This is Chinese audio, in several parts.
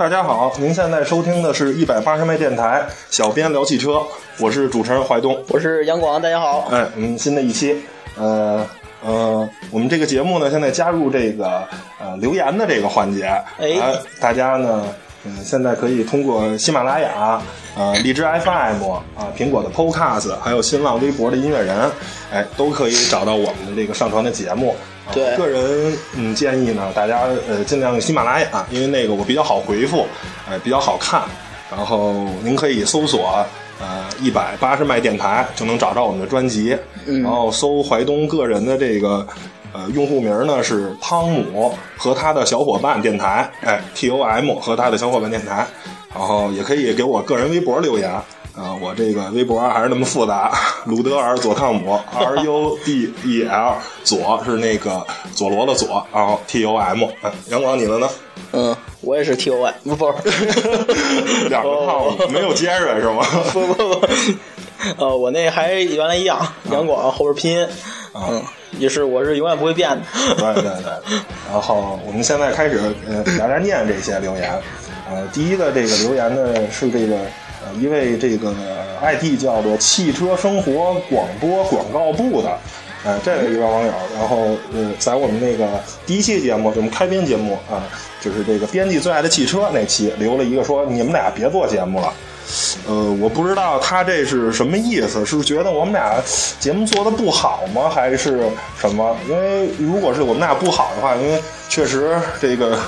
大家好，您现在收听的是一百八十迈电台，小编聊汽车，我是主持人怀东，我是杨广，大家好。哎，嗯，新的一期，呃呃，我们这个节目呢，现在加入这个呃留言的这个环节，哎，大家呢，嗯，现在可以通过喜马拉雅、呃荔枝 FM 啊、苹果的 Podcast，还有新浪微博的音乐人，哎，都可以找到我们的这个上传的节目。对，个人嗯建议呢，大家呃尽量喜马拉雅，因为那个我比较好回复，呃比较好看。然后您可以搜索呃一百八十迈电台就能找到我们的专辑，然后搜怀东个人的这个呃用户名呢是汤姆和他的小伙伴电台，哎 T O M 和他的小伙伴电台，然后也可以给我个人微博留言。啊，我这个微博还是那么复杂，鲁德尔佐汤姆 R U D E L 左是那个佐罗的左，然后 T O M。杨广，你的呢？嗯，我也是 T O M，不 不，两个汤姆，没有杰瑞是吗？不不 不，呃，我那还原来一样，杨广后边拼音，嗯，也是我是永远不会变的。对对对，然后我们现在开始呃，大家念这些留言。呃，第一个这个留言呢是这个。呃，一位这个 ID 叫做“汽车生活广播广告部”的，呃，这位一位网友，然后呃，在我们那个第一期节目，就我们开篇节目啊，就是这个编辑最爱的汽车那期，留了一个说你们俩别做节目了。呃，我不知道他这是什么意思，是觉得我们俩节目做的不好吗，还是什么？因为如果是我们俩不好的话，因为确实这个。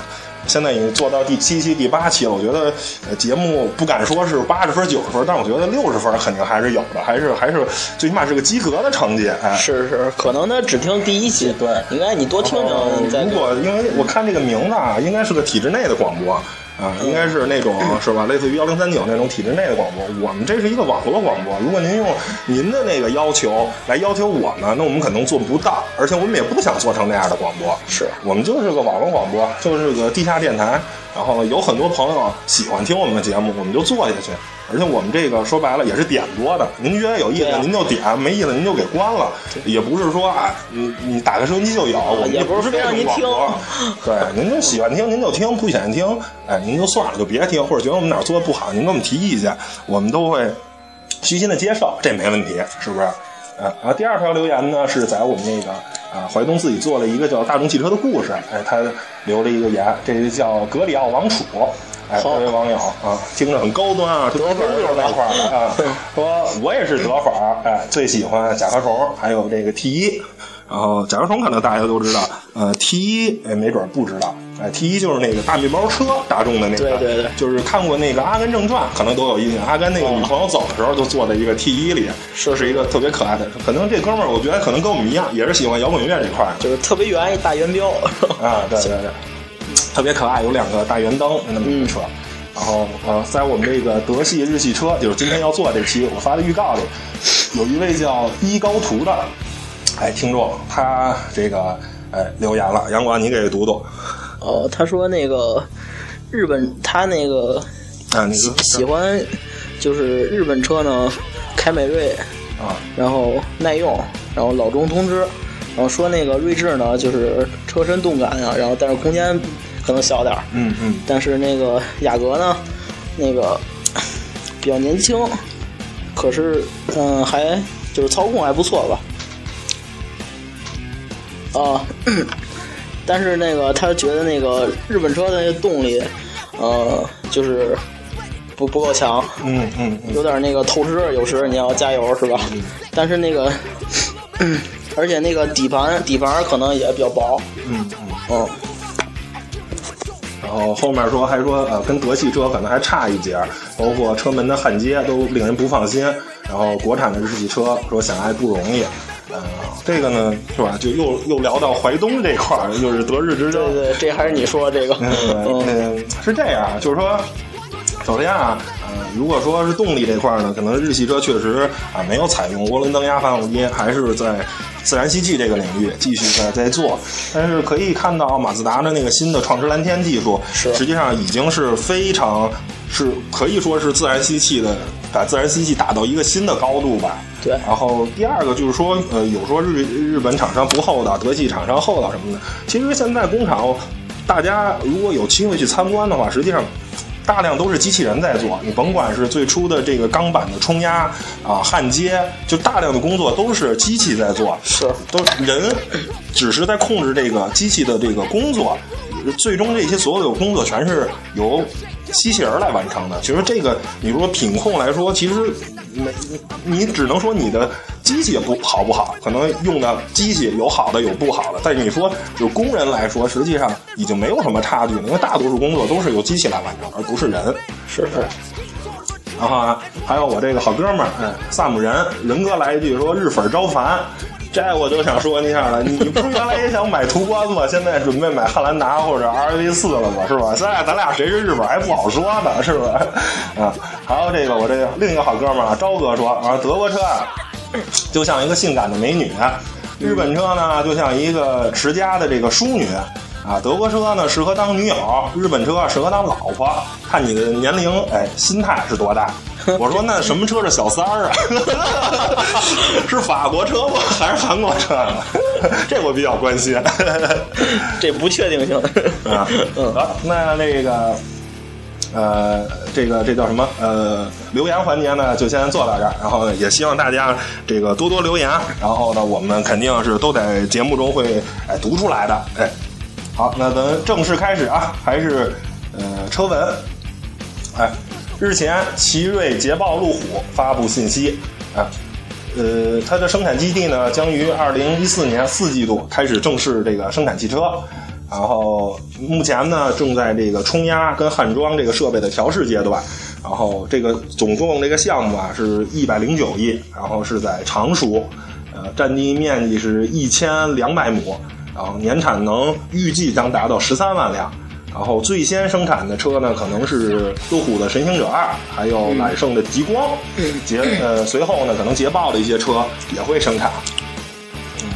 现在已经做到第七期、第八期了，我觉得节目不敢说是八十分、九十分，但我觉得六十分肯定还是有的，还是还是最起码是个及格的成绩。哎，是是，可能他只听第一期，对，应该你多听听。如果因为我看这个名字啊，应该是个体制内的广播。啊，应该是那种是吧？类似于幺零三九那种体制内的广播。我们这是一个网络广播。如果您用您的那个要求来要求我们，那我们可能做不到。而且我们也不想做成那样的广播。是我们就是个网络广播，就是个地下电台。然后有很多朋友喜欢听我们的节目，我们就做下去。而且我们这个说白了也是点播的，您觉得有意思您就点，没意思您就给关了。也不是说啊，你你打开收音机就有，我们也不是非让您听。对，您就喜欢听您就听，不喜欢听，哎，您就算了，就别听。或者觉得我们哪做的不好，您给我们提意见，我们都会虚心的接受，这没问题，是不是？啊啊！第二条留言呢，是在我们那个啊，怀东自己做了一个叫大众汽车的故事，哎，他留了一个言，这个叫格里奥王储。哎，这位网友啊，听着很高端啊，德粉就是那块儿的啊，说我也是德粉儿，哎，最喜欢甲壳虫，还有这个 T 一，然后甲壳虫可能大家都知道，呃，T 一哎，没准不知道，哎，T 一就是那个大面包车，大众的那个，对对对，就是看过那个《阿甘正传》，可能都有印象，阿甘那个女朋友走的时候就坐在一个 T 一里，是是。一个特别可爱的，可能这哥们儿我觉得可能跟我们一样，也是喜欢摇滚乐这块儿，就是特别圆一大圆标，啊，对对对，特别可爱，有两个大圆灯那么一个车。然后呃，在我们这个德系日系车，就是今天要做这期我发的预告里，有一位叫一高图的哎听众，他这个哎留言了，杨广你给读读。哦，他说那个日本他那个啊，你喜欢就是日本车呢，凯美瑞啊，然后耐用，然后老中通知，然后说那个锐志呢，就是车身动感啊，然后但是空间。可能小点儿，嗯嗯，但是那个雅阁呢，那个比较年轻，可是嗯，还就是操控还不错吧，啊，但是那个他觉得那个日本车的那个动力，呃，就是不不够强，嗯嗯，有点那个透支，有时你要加油是吧？但是那个，而且那个底盘底盘可能也比较薄，嗯嗯。嗯。然后后面说还说呃跟德系车可能还差一截，包括车门的焊接都令人不放心。然后国产的日系车说想爱不容易，嗯这个呢是吧？就又又聊到淮东这块儿，又是德日之争。对对，这还是你说这个。嗯，是这样，就是说，首先啊，呃如果说是动力这块呢，可能日系车确实啊没有采用涡轮增压发动机，还是在。自然吸气这个领域继续在在做，但是可以看到马自达的那个新的创驰蓝天技术，实际上已经是非常是可以说是自然吸气的，把自然吸气打到一个新的高度吧。对。然后第二个就是说，呃，有说日日本厂商不厚道，德系厂商厚道什么的。其实现在工厂大家如果有机会去参观的话，实际上。大量都是机器人在做，你甭管是最初的这个钢板的冲压啊、焊接，就大量的工作都是机器在做，是都人只是在控制这个机器的这个工作，最终这些所有的工作全是由机器人来完成的。其实这个你说品控来说，其实没你只能说你的机器不好不好，可能用的机器有好的有不好的，但是你说就工人来说，实际上已经没有什么差距了，因为大多数工作都是由机器来完成，而不是人。是是。然后啊，还有我这个好哥们儿，哎，萨姆人仁哥来一句说日粉招烦，这我就想说一下了，你不是原来也想买途观吗？现在准备买汉兰达或者 RAV 四了吗？是吧？现在咱俩谁是日本还不好说呢，是吧？啊，还有这个我这个另一个好哥们儿啊，朝哥说啊，德国车啊，就像一个性感的美女，日本车呢就像一个持家的这个淑女。啊，德国车呢适合当女友，日本车适合当老婆，看你的年龄，哎，心态是多大。我说那什么车是小三儿啊？是法国车吗？还是韩国车呢？这我比较关心。这不确定性啊。嗯，好，那那个，呃，这个这叫什么？呃，留言环节呢，就先做到这儿。然后也希望大家这个多多留言。然后呢，我们肯定是都在节目中会哎读出来的。哎。好，那咱正式开始啊，还是呃车闻，哎，日前奇瑞捷豹路虎发布信息啊，呃，它的生产基地呢将于二零一四年四季度开始正式这个生产汽车，然后目前呢正在这个冲压跟焊装这个设备的调试阶段，然后这个总共这个项目啊是一百零九亿，然后是在常熟，呃，占地面积是一千两百亩。然后年产能预计将达到十三万辆，然后最先生产的车呢，可能是路虎的神行者二，还有揽胜的极光，捷呃随后呢，可能捷豹的一些车也会生产。嗯，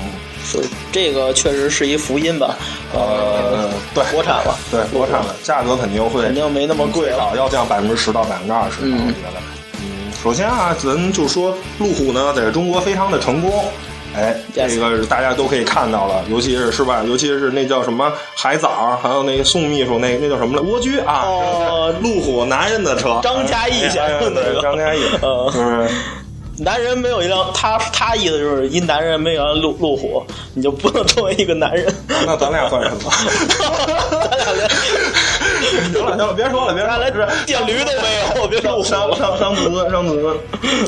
所以这个确实是一福音吧？呃，对，国产了，对，国产了，价格肯定会肯定没那么贵了，要降百分之十到百分之二十，我觉得。嗯，首先啊，咱就说路虎呢，在中国非常的成功。哎，这个大家都可以看到了，尤其是是吧？尤其是那叫什么海藻，还有那个宋秘书那那叫什么来？蜗居啊，哦。路虎男人的车，张嘉译先生那个。张嘉译，嗯，男人没有一辆，他他意思就是一男人没有路路虎，你就不能成为一个男人。那咱俩算什么？咱俩连行了行了，别说了，别说了，电驴都没有，别说伤伤伤子尊，伤子尊，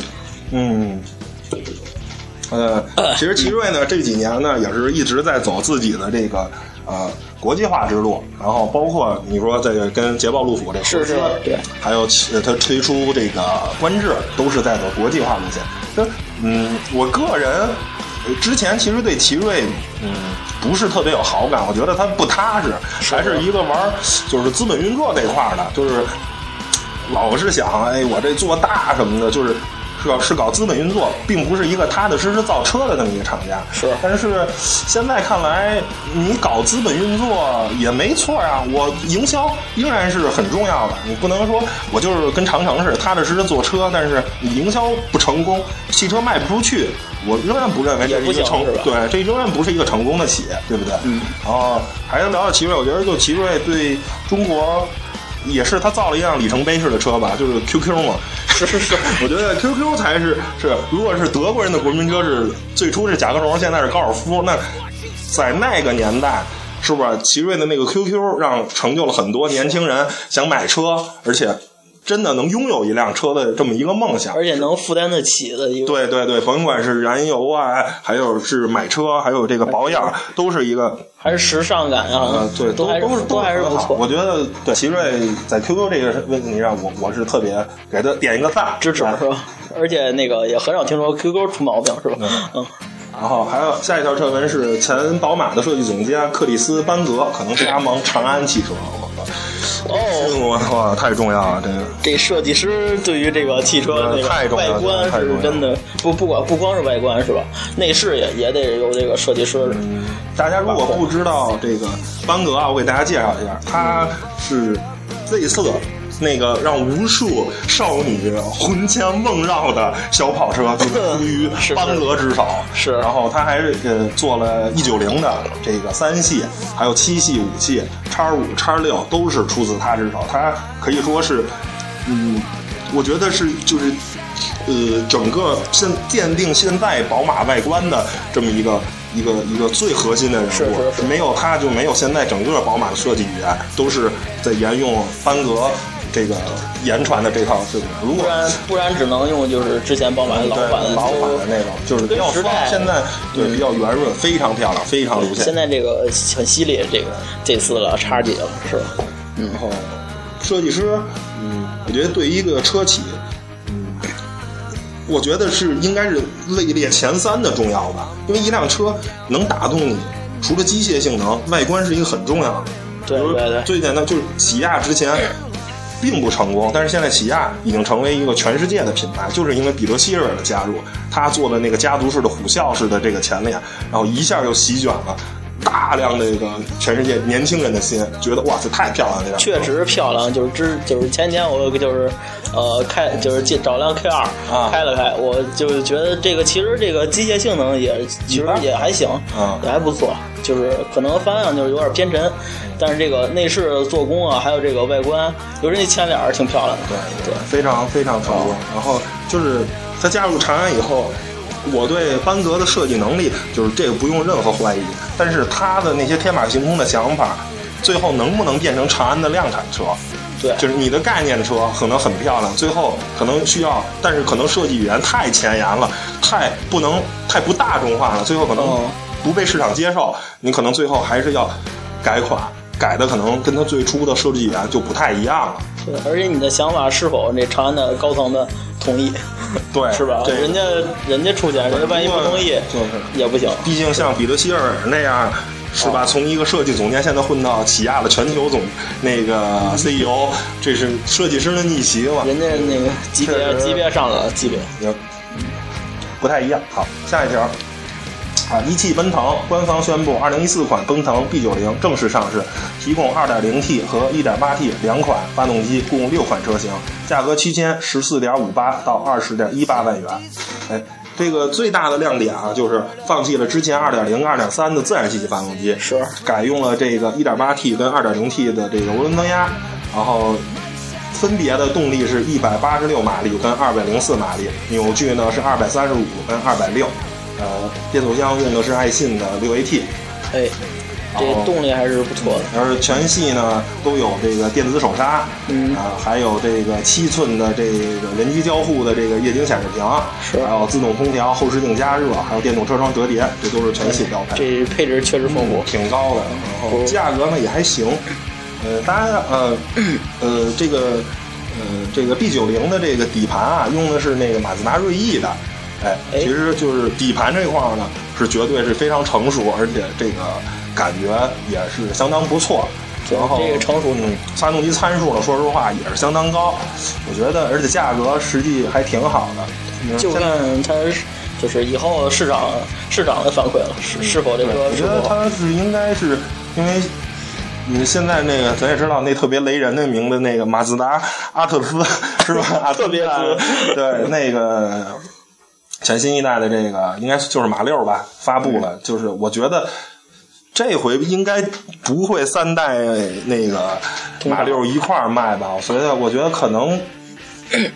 嗯。呃，其实奇瑞呢这几年呢也是一直在走自己的这个呃国际化之路，然后包括你说这个跟捷豹路虎这是是，对，还有它推出这个观致，都是在走国际化路线。就嗯，我个人之前其实对奇瑞嗯不是特别有好感，我觉得它不踏实，还是一个玩就是资本运作这块的，就是老是想哎我这做大什么的，就是。是搞是搞资本运作，并不是一个踏踏实实造车的那么一个厂家。是，但是现在看来，你搞资本运作也没错啊。我营销仍然是很重要的，你不能说我就是跟长城似的踏踏实实做车，但是你营销不成功，汽车卖不出去，我仍然不认为这是一个成对，这仍然不是一个成功的企业，对不对？嗯。然后还能聊聊奇瑞，我觉得就奇瑞对中国。也是他造了一辆里程碑式的车吧，就是 QQ 嘛。是是是，我觉得 QQ 才是是，如果是德国人的国民车是最初是甲壳虫，现在是高尔夫，那在那个年代，是不是奇瑞的那个 QQ 让成就了很多年轻人想买车，而且。真的能拥有一辆车的这么一个梦想，而且能负担得起的一个。对对对，甭管是燃油啊，还有是买车，还有这个保养，都是一个还是时尚感啊。对，都都是都还是不错。我觉得对奇瑞在 QQ 这个问题上，我我是特别给他点一个赞，支持是吧？而且那个也很少听说 QQ 出毛病是吧？嗯。然后还有下一条车文是前宝马的设计总监克里斯班格可能加盟长安汽车。哦，哇，太重要了！这个这设计师对于这个汽车那个外观是真的不不管不光是外观是吧？内饰也也得有这个设计师。大家如果不知道这个班格啊，我给大家介绍一下，它是 Z 色那个让无数少女魂牵梦绕的小跑车就出于班格之手。是然后他还呃做了 E 九零的这个三系，还有七系、五系、叉五、叉六都是出自他之手。他可以说是，嗯，我觉得是就是。呃，整个现奠定现在宝马外观的这么一个一个一个最核心的人物，是是是没有他就没有现在整个宝马的设计语言，都是在沿用班格这个言传的这套设计。如果不然不然只能用就是之前宝马老款老款的那种，就是比较方现在对比较圆润，非常漂亮，非常流线。现在这个很犀利，这个这次了叉几了是吧？然后设计师，嗯，我觉得对一个车企，嗯，我觉得是应该是位列前三的重要吧，因为一辆车能打动你，除了机械性能，外观是一个很重要的。对对对最简单就是起亚之前并不成功，但是现在起亚已经成为一个全世界的品牌，就是因为彼得希尔的加入，他做的那个家族式的虎啸式的这个前脸，然后一下就席卷了大量的这个全世界年轻人的心，觉得哇，塞太漂亮了，确实漂亮，就是之就是前天我就是呃开就是借找辆 K 二、啊。开了开，我就觉得这个其实这个机械性能也其实也还行，啊。也还不错，就是可能方向就是有点偏沉，但是这个内饰做工啊，还有这个外观，尤其那前脸儿挺漂亮的，对对，非常非常成功。然后就是他加入长安以后，我对班格的设计能力就是这个不用任何怀疑。但是他的那些天马行空的想法，最后能不能变成长安的量产车？对就是你的概念车可能很漂亮，最后可能需要，但是可能设计语言太前沿了，太不能太不大众化了，最后可能嗯不被市场接受，你可能最后还是要改款，改的可能跟它最初的设计语言就不太一样了。对，而且你的想法是否那长安的高层的同意，对，是吧？对人家人家出钱，人家万一不同意，就是也不行。毕竟像彼得希尔那样，是吧？从一个设计总监现在混到起亚的全球总那个 CEO，这是设计师的逆袭嘛？人家那个级别级别上了级别，也不太一样。好，下一条。啊，一汽奔腾官方宣布，二零一四款奔腾 B 九零正式上市，提供二点零 T 和一点八 T 两款发动机，共六款车型，价格区间十四点五八到二十点一八万元。哎，这个最大的亮点啊，就是放弃了之前二点零、二、点三的自然吸气发动机，是改用了这个一点八 T 跟二点零 T 的这个涡轮增压，然后分别的动力是一百八十六马力跟二百零四马力，扭矩呢是二百三十五跟260。呃，变速箱用的是爱信的六 AT，哎，这哦动力还是不错的。而全系呢都有这个电子手刹，嗯啊，还有这个七寸的这个人机交互的这个液晶显示屏，是还有自动空调、后视镜加热，还有电动车窗折叠，这都是全系标配。这配置确实丰富。挺高的，然后价格呢也还行。呃，当然呃呃这个呃这个 B 九零的这个底盘啊，用的是那个马自达锐意的。哎，哎其实就是底盘这块儿呢，是绝对是非常成熟，而且这个感觉也是相当不错。然后这个成熟嗯，发动机参数呢，说实话也是相当高，我觉得，而且价格实际还挺好的。嗯就现在看它就是以后市场市场的反馈了，是是否这，个是我觉得它是应该是因为。你现在那个咱也知道，那特别雷人的名字，那个马自达阿特兹 是吧？阿特别兹对那个全新一代的这个应该就是马六吧发布了，就是我觉得这回应该不会三代那个马六一块儿卖吧？所以我觉得可能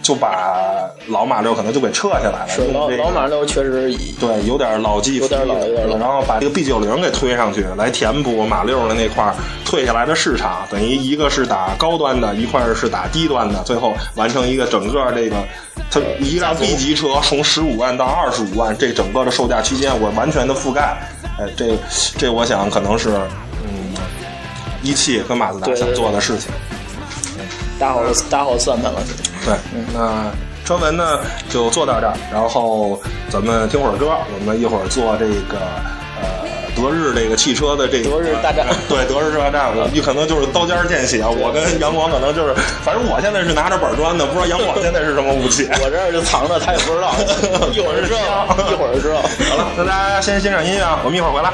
就把老马六可能就给撤下来了。老老马六确实对，有点老骥伏枥，有点老有点老然后把这个 B 九零给推上去，来填补马六的那块儿退下来的市场，等于一个是打高端的，一块儿是打低端的，最后完成一个整个这个，它一辆 B 级车从十五万到二十五万，这整个的售价区间我完全的覆盖，哎，这这我想可能是嗯，一汽跟马自达想做的事情。打好打好算盘了。对，那车文呢就做到这儿，然后咱们听会儿歌，我们一会儿做这个呃德日这个汽车的这个德日大战 对，德日大战，我们可能就是刀尖儿见血，我跟杨广可能就是，反正我现在是拿着板砖的，不知道杨广现在是什么武器。我这儿就藏着，他也不知道，一会儿就知道，一会儿就知道。好了，那大家先欣赏音乐啊，我们一会儿回来。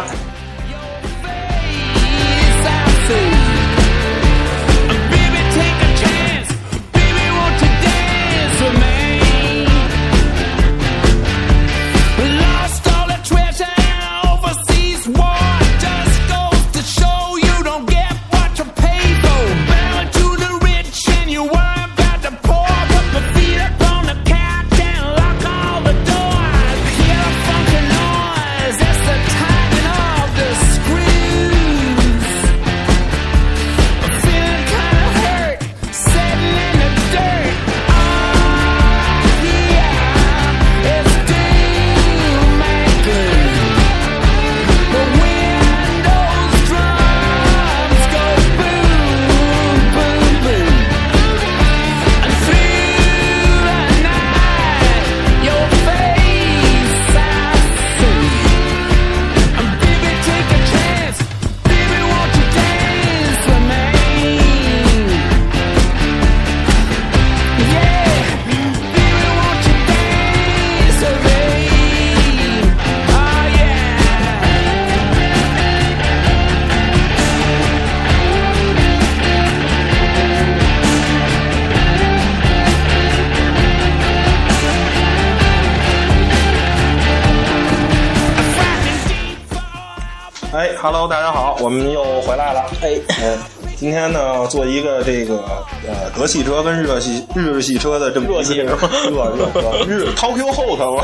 呃德系车跟日系日系车的这么热系是吗热热热日 Tokyo Hot 吗？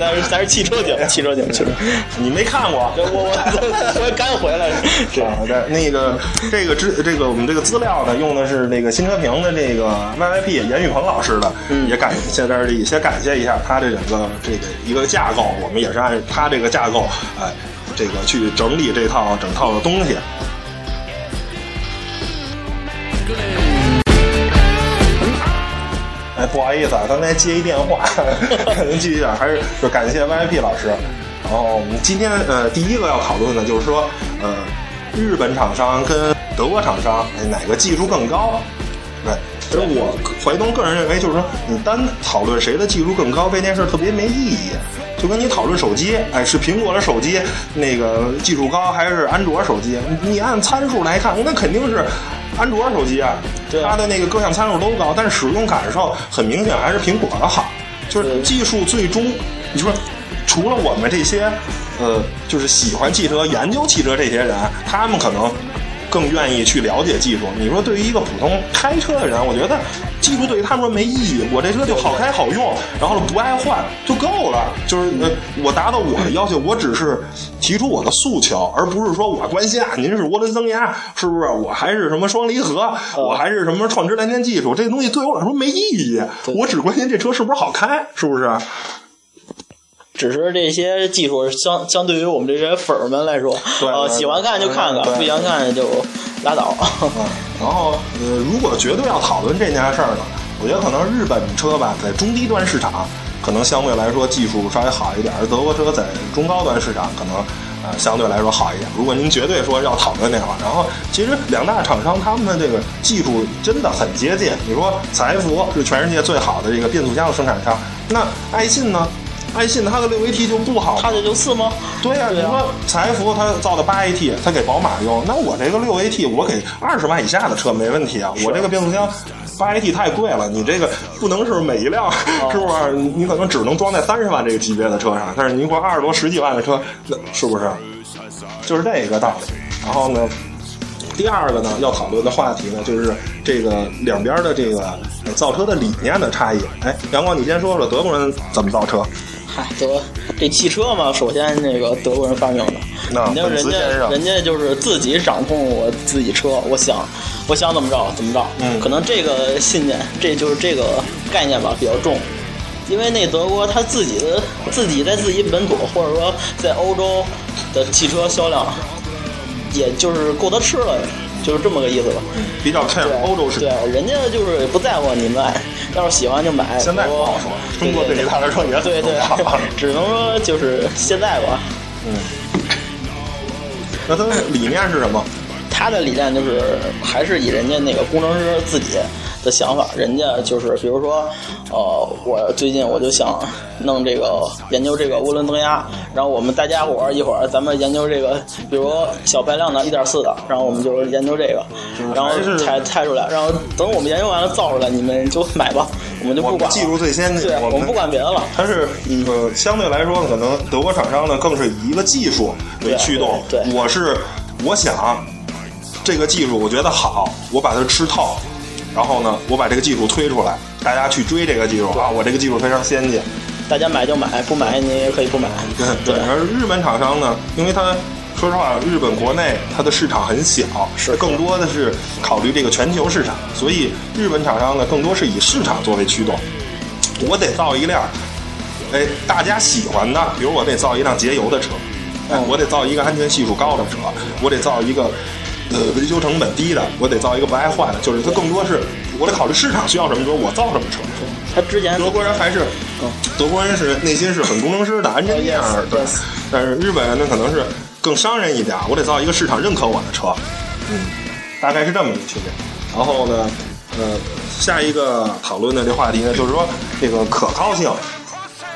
咱是咱是汽车节目，汽车节目，汽车。你没看过？我我我刚回来，这啊，对，那个这个资这个我们这个资料呢，用的是那个新车评的这个 YYP 严宇鹏老师的，嗯也感谢这儿里先感谢一下他这整个这个一个架构，我们也是按他这个架构，哎，这个去整理这套整套的东西。不好意思啊，刚才接一电话，您继续讲，还是就感谢 VIP 老师。然后我们今天呃第一个要讨论的就是说，呃，日本厂商跟德国厂商，哎，哪个技术更高？对，其实我怀东个人认为，就是说你单讨论谁的技术更高这件事儿特别没意义。就跟你讨论手机，哎，是苹果的手机那个技术高，还是安卓手机？你你按参数来看，那肯定是安卓手机啊，对它的那个各项参数都高，但是使用感受很明显还是苹果的好。就是技术最终，你说除了我们这些，呃，就是喜欢汽车、研究汽车这些人，他们可能更愿意去了解技术。你说对于一个普通开车的人，我觉得技术对于他们说没意义，我这车就好开好用，然后不爱换就够了。就是呃，我达到我的要求，我只是提出我的诉求，而不是说我关心啊，您是涡轮增压是不是？我还是什么双离合，我还是什么创驰蓝天技术，这东西对我来说没意义。我只关心这车是不是好开，是不是？只是这些技术相相对于我们这些粉儿们来说，呃，喜欢看就看看，不喜欢看就拉倒。嗯，然后呃，如果绝对要讨论这件事儿呢，我觉得可能日本车吧，在中低端市场可能相对来说技术稍微好一点，而德国车在中高端市场可能呃相对来说好一点。如果您绝对说要讨论的话，然后其实两大厂商他们的这个技术真的很接近。你说采孚是全世界最好的这个变速箱的生产商，那爱信呢？爱信它的六 AT 就不好吗，它这就四吗？对呀、你说财富它造的八 AT，它给宝马用，那我这个六 AT 我给二十万以下的车没问题啊。我这个变速箱八 AT 太贵了，你这个不能是每一辆，是不是？你可能只能装在三十万这个级别的车上，但是您说二十多、十几万的车，那是不是？就是这个道理。然后呢，第二个呢，要讨论的话题呢，就是这个两边的这个呃造车的理念的差异。哎，阳光，你先说说德国人怎么造车？嗨，德这汽车嘛，首先那个德国人发明的，那肯定人家人家就是自己掌控我自己车，我想我想怎么着怎么着。嗯可能这个信念，这就是这个概念吧比较重，因为那德国他自己的自己在自己本土或者说在欧洲的汽车销量，也就是够他吃了，就是这么个意思吧。比较对，欧洲市场。对，人家就是不在乎你们，要是喜欢就买。现在不好说中国对于他来说也很对对，只能说就是现在吧。嗯，那他的理念是什么？他的理念就是还是以人家那个工程师自己的想法，人家就是比如说，呃，我最近我就想弄这个研究这个涡轮增压，然后我们大家伙儿一会儿咱们研究这个，比如小排量的1.4的，然后我们就研究这个，然后还是拆拆出来，然后等我们研究完了造出来，你们就买吧，我们就不管技术最先进对，我们我们不管别的了。它是呃，相对来说，可能德国厂商呢更是以一个技术为驱动。对对对我是我想这个技术我觉得好，我把它吃透，然后呢，我把这个技术推出来，大家去追这个技术啊，我这个技术非常先进。大家买就买，不买你也可以不买。对，而日本厂商呢，因为它说实话，日本国内它的市场很小，是更多的是考虑这个全球市场，所以日本厂商呢，更多是以市场作为驱动。我得造一辆，哎，大家喜欢的，比如我得造一辆节油的车，哎，我得造一个安全系数高的车，我得造一个。呃，维修成本低的，我得造一个不爱坏的，就是它更多是我得考虑市场需要什么车，我造什么车。他之前德国人还是，德国人是内心是很工程师的，安全样儿对。但是日本人呢，可能是更商人一点，我得造一个市场认可我的车，嗯，大概是这么一个区别。然后呢，呃，下一个讨论的这话题呢，就是说这个可靠性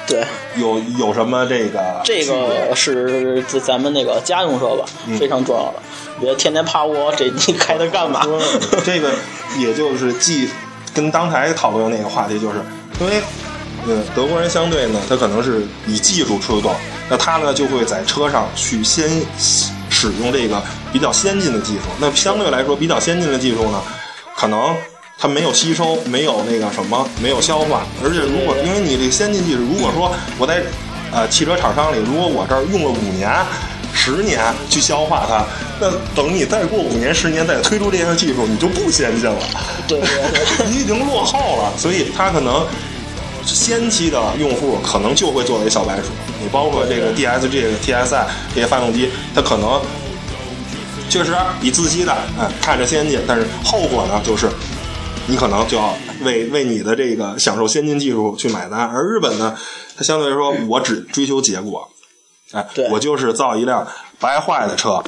对有有什么这个这个是咱咱们那个家用车吧，非常重要的。别天天趴窝，这你开它干嘛？这个也就是既跟刚才讨论的那个话题，就是因为呃德国人相对呢，他可能是以技术出动，那他呢就会在车上去先使用这个比较先进的技术。那相对来说比较先进的技术呢，可能它没有吸收，没有那个什么，没有消化。而且如果因为你这个先进技术，如果说我在呃汽车厂商里，如果我这儿用了五年。十年去消化它，那等你再过五年、十年再推出这项技术，你就不先进了。对对对，你已经落后了。所以它可能先期的用户可能就会作为小白鼠。你包括这个 DSG、TSI 这些发动机，它可能确实比自吸的哎看着先进，但是后果呢就是你可能就要为为你的这个享受先进技术去买单。而日本呢，它相对来说我只追求结果。哎，我就是造一辆不爱坏的车，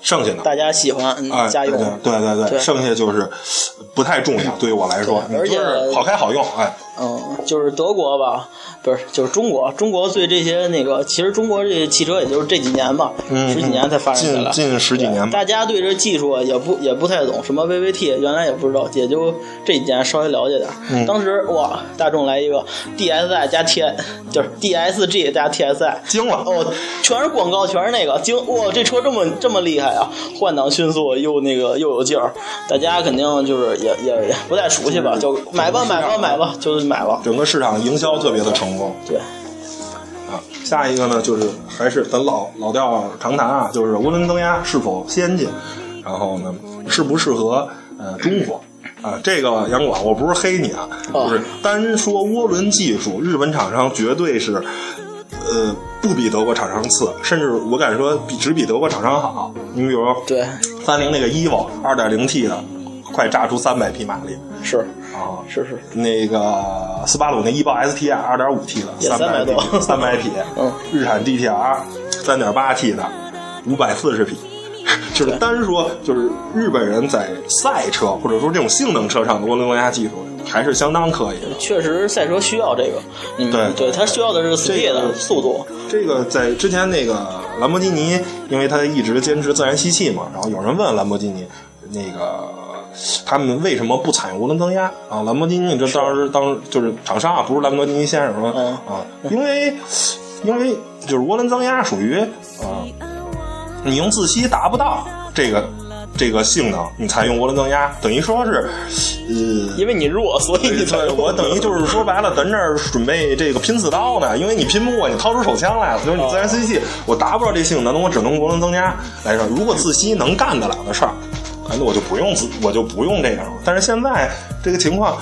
剩下的大家喜欢加油，对对对，剩下就是不太重要，对于我来说，而且好开好用，哎。嗯，就是德国吧，不是，就是中国。中国对这些那个，其实中国这汽车也就是这几年吧，十几年才发展起来，近十几年。大家对这技术也不也不太懂，什么 VVT 原来也不知道，也就这几年稍微了解点。当时哇，大众来一个 DSI 加 T，就是 DSG 加 TSI，惊了哦，全是广告，全是那个惊哇，这车这么这么厉害啊，换挡迅速又那个又有劲儿，大家肯定就是也也不太熟悉吧，就买吧买吧买吧，就是。买了，整个市场营销特别的成功。对，啊，下一个呢，就是还是咱老老调常谈啊，就是涡轮增压是否先进，然后呢，适不适合呃中国啊？这个杨广，我不是黑你啊，就是单说涡轮技术，日本厂商绝对是呃不比德国厂商次，甚至我敢说比只比德国厂商好。你比如对三菱那个 EVO 二点零 T 的，快炸出三百匹马力。是啊，是是，那个斯巴鲁那翼豹 STI 二点五 T 的，三百多，三百匹，嗯，日产 DTR 三点八 T 的，五百四十匹，就是单说就是日本人在赛车或者说这种性能车上的涡轮增压技术还是相当可以的。确实，赛车需要这个，对对，它需要的是 speed 的速度。这个在之前那个兰博基尼，因为它一直坚持自然吸气嘛，然后有人问兰博基尼那个。他们为什么不采用涡轮增压啊？兰博基尼这当时当就是厂商啊，不是兰博基尼先生说啊，因为因为就是涡轮增压属于啊，你用自吸达不到这个这个性能，你才用涡轮增压，等于说是呃，因为你弱，所以你才我等于就是说白了，咱这儿准备这个拼刺刀呢，因为你拼不过，你掏出手枪来了，就是你自然吸气，我达不到这性能，那我只能涡轮增压来说，如果自吸能干得了的事儿。那我就不用自，我就不用这样了。但是现在这个情况，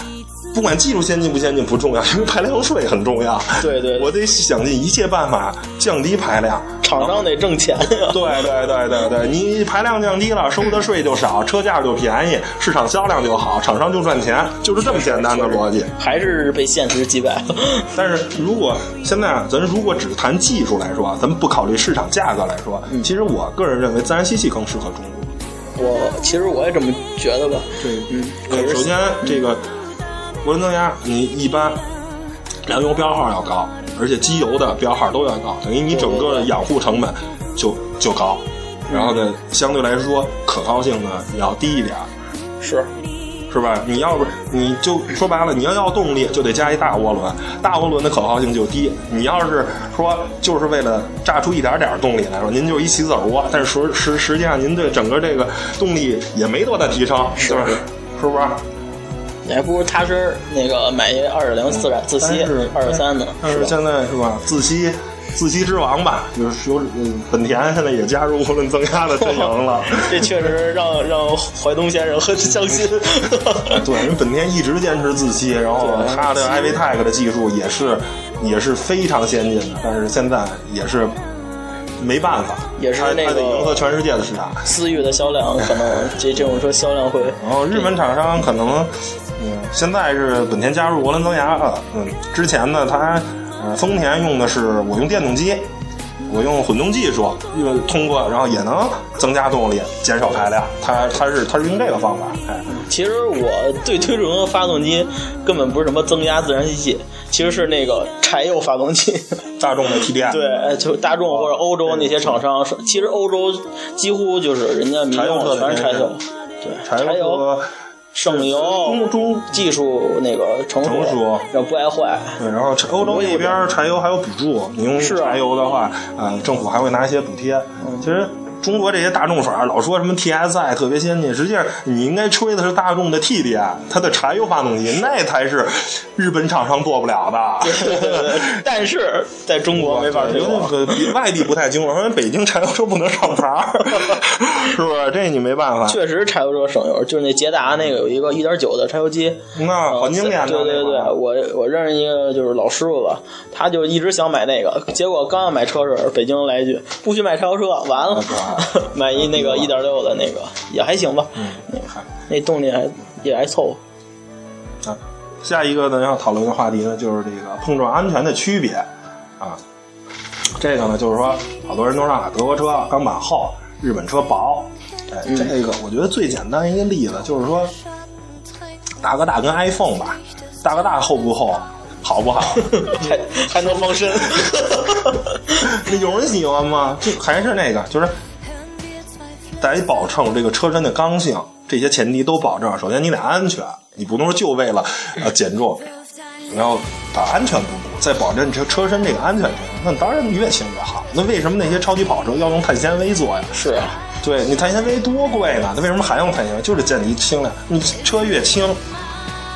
不管技术先进不先进不重要，因为排量税很重要。对对，我得想尽一切办法降低排量。厂商得挣钱呀。对对对对对，你排量降低了，收的税就少，车价就便宜，市场销量就好，厂商就赚钱，就是这么简单的逻辑。还是被现实击败了。但是如果现在咱如果只谈技术来说，咱们不考虑市场价格来说，其实我个人认为自然吸气更适合中国。我其实我也这么觉得吧。对，嗯。首先，这个涡轮增压，你一般燃油标号要高，而且机油的标号都要高，等于你整个的养护成本就就高。然后呢，相对来说可靠性呢也要低一点。是。是吧？你要不你就说白了，你要要动力，就得加一大涡轮，大涡轮的可靠性就低。你要是说就是为了榨出一点点动力来说，您就一起子涡，但是实实实际上您对整个这个动力也没多大提升，是不是？是不是？你还不如踏实那个买一二点零自然自吸二十三的。但是现在是吧？自吸。自吸之王吧，就是有本田现在也加入涡轮增压的阵营了。这确实让让怀东先生很伤心。对，因为本田一直坚持自吸，然后它的 iVTEC 的技术也是也是非常先进的，但是现在也是没办法，也是那个迎合全世界的市场。思域的销量可能 这这种车销量会。然后日本厂商可能嗯，现在是本田加入涡轮增压了，嗯，之前呢它。呃，丰田用的是我用电动机，我用混动技术，用通过，然后也能增加动力，减少排量。它它是它是用这个方法。哎，其实我对推崇的发动机根本不是什么增压自然吸气，其实是那个柴油发动机。大众的 TDI。对，就大众或者欧洲那些厂商，其实欧洲几乎就是人家民用全是柴油。对，柴油。省油中中技术那个成成熟然后不爱坏。对，然后欧洲那边柴油还有补助，你用柴油的话，呃，政府还会拿一些补贴。其实中国这些大众法老说什么 TSI 特别先进，实际上你应该吹的是大众的 TDI，它的柴油发动机那才是日本厂商做不了的。对对对，但是在中国没法推有广。比外地不太清楚，因为北京柴油车不能上牌儿，是不是？这你没办法。确实，柴油车省油，就是那捷达那个有一个一点九的柴油机，那很经典的对对对，我我认识一个就是老师傅吧，他就一直想买那个，结果刚要买车时，北京来一句不许买柴油车，完了，买一那个一点六的那个也还行吧。那动力还也还凑合。啊，下一个呢要讨论的话题呢，就是这个碰撞安全的区别啊。这个呢，就是说，好多人都说啊，德国车钢板厚，日本车薄。哎，嗯这个我觉得最简单一个例子就是说，大哥大跟 iPhone 吧，大哥大厚不厚，好不好？还还能防身，那 有人喜欢吗？就还是那个，就是得保证这个车身的刚性，这些前提都保证。首先你得安全，你不能说就为了呃减重，然后把安全不顾，再保证车车身这个安全性。那当然越轻越好。那为什么那些超级跑车要用碳纤维做呀？是啊，对你碳纤维多贵呢？它为什么还用碳纤维？就是降低轻量。你车越轻，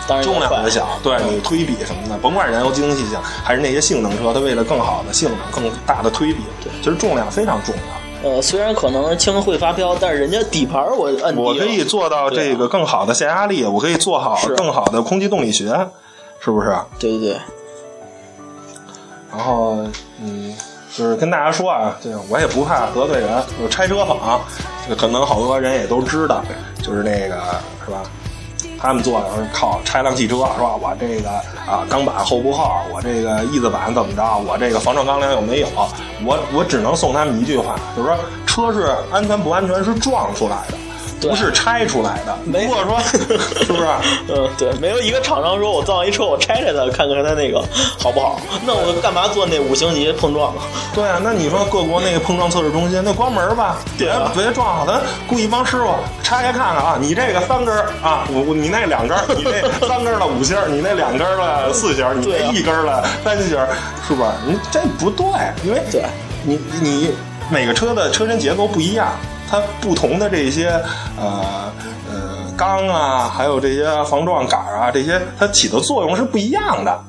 当然重量快越小，对你推比什么的，甭管燃油经济性还是那些性能车，它为了更好的性能、更大的推比，对，其实重量非常重要。呃，虽然可能轻会发飘，但是人家底盘我摁我可以做到这个更好的下压力，我可以做好更好的空气动力学，是不是？对对对，然后，嗯，就是跟大家说啊，这个我也不怕得罪人，就拆车坊，这个可能好多人也都知道，就是那个是吧？他们做的是靠拆辆汽车，是吧？我这个啊钢板厚不厚？我这个翼子板怎么着？我这个防撞钢梁有没有？我我只能送他们一句话，就是说车是安全不安全是撞出来的，不是拆出来的。没如果说 是不是？嗯，对，没有一个厂商说我造一车我拆拆它看看它那个好不好，那我干嘛做那五星级碰撞啊？对啊，那你说各国那个碰撞测试中心，那关门吧，别别撞好，咱雇一帮师傅拆开看看啊，你这个三根儿啊，我我你那两根儿，你那 三根儿的五星，你那两根儿的四星，你那一根儿的三星儿，是吧？你这不对，因为对你你每个车的车身结构不一样，它不同的这些呃呃钢啊，还有这些防撞杆啊，这些它起的作用是不一样的，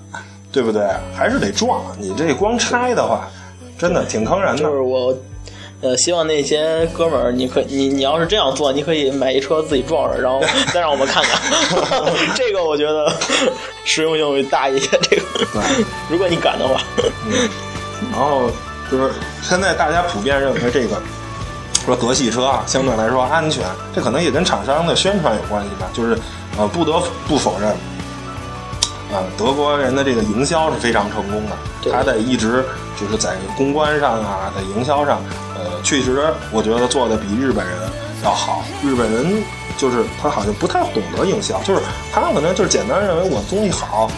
对不对？还是得撞，你这光拆的话，真的挺坑人的就。是我，呃，希望那些哥们儿，你可你你要是这样做，你可以买一车自己撞上，然后 再让我们看看，这个我觉得实用性会大一些。这个，如果你敢的话，然后就是现在大家普遍认为这个说德系车啊，相对来说安全，这可能也跟厂商的宣传有关系吧。就是呃，不得不否认，呃、德国人的这个营销是非常成功的，他在一直就是在公关上啊，在营销上，呃，确实我觉得做的比日本人要好。日本人就是他好像不太懂得营销，就是他可能就是简单认为我东西好，啊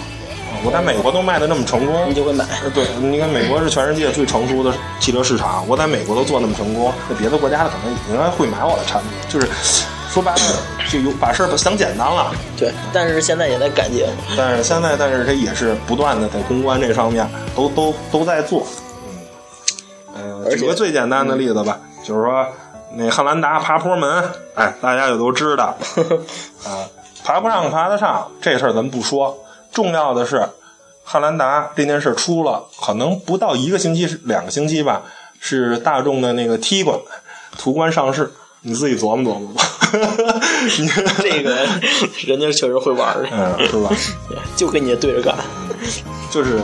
我在美国都卖的那么成功，你就会买。呃，对，你看美国是全世界最成熟的汽车市场，我在美国都做那么成功，那别的国家的可能应该会买我的产品，就是说白了就有把事儿想简单了。对，但是现在也在改进。但是现在，但是它也是不断的在公关这上面都都都在做。嗯，呃，举个最简单的例子吧，就是说那汉兰达爬坡门，哎，大家也都知道，啊，爬不上爬得上这事儿咱不说，重要的是汉兰达这件事出了，可能不到一个星期、两个星期吧，是大众的那个 T 冠途观上市，你自己琢磨琢磨吧。你这个人家确实会玩儿，嗯，是吧？就跟你对着干。就是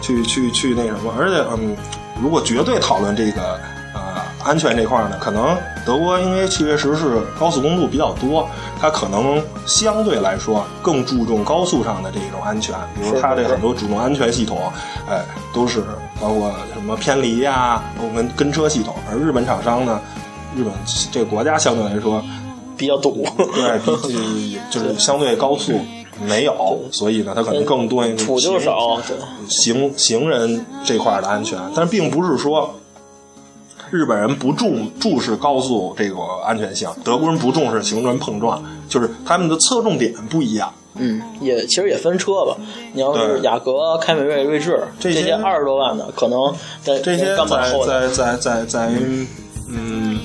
去去去那什么，而且嗯，如果绝对讨论这个呃安全这块儿呢，可能德国因为确实是高速公路比较多，它可能相对来说更注重高速上的这种安全，比如它这很多主动安全系统，哎，都是包括什么偏离呀、我们跟车系统，而日本厂商呢，日本这个国家相对来说。比较堵，对，比 就是相对高速没有，所以呢，它可能更多土就行少。对行行人这块儿的安全，但是并不是说日本人不重重视高速这个安全性，德国人不重视行人碰撞，就是他们的侧重点不一样。嗯，也其实也分车吧。你要是雅阁、凯美瑞、锐志这些些二十多万的，可能在这些在。在在在在嗯，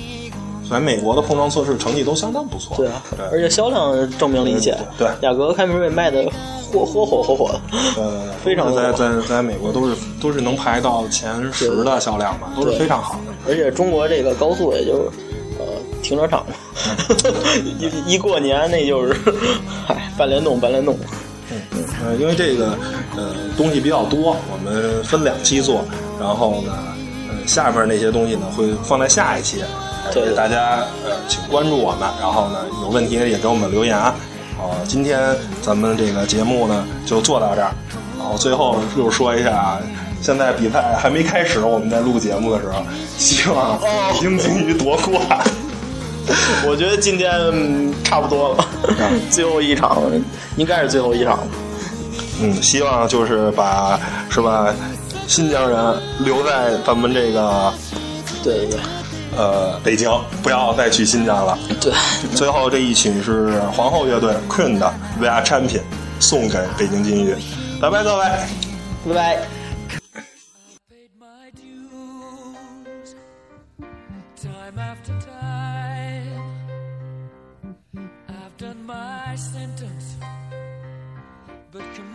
在美国的碰撞测试成绩都相当不错。对啊，而且销量证明了一切。对雅阁、凯美瑞卖的火火火火火的。呃，非常在在在美国都是都是能排到前十的销量吧，都是非常好的。而且中国这个高速也就是呃停车场嘛，一一过年那就是，嗨，半联动半联动。呃，因为这个呃东西比较多，我们分两期做，然后呢，呃下面那些东西呢会放在下一期，大家呃请关注我们，然后呢有问题也给我们留言。好、今天咱们这个节目呢就做到这儿，然后最后又说一下，现在比赛还没开始，我们在录节目的时候，希望北京金鱼夺冠。我觉得今天嗯差不多了，最后一场应该是最后一场了。嗯，希望就是把是吧，新疆人留在咱们这个对对对呃北京，不要再去新疆了。对，最后这一曲是皇后乐队 Queen 的《We Are Champion》，送给北京金鱼。拜拜，各位。拜拜。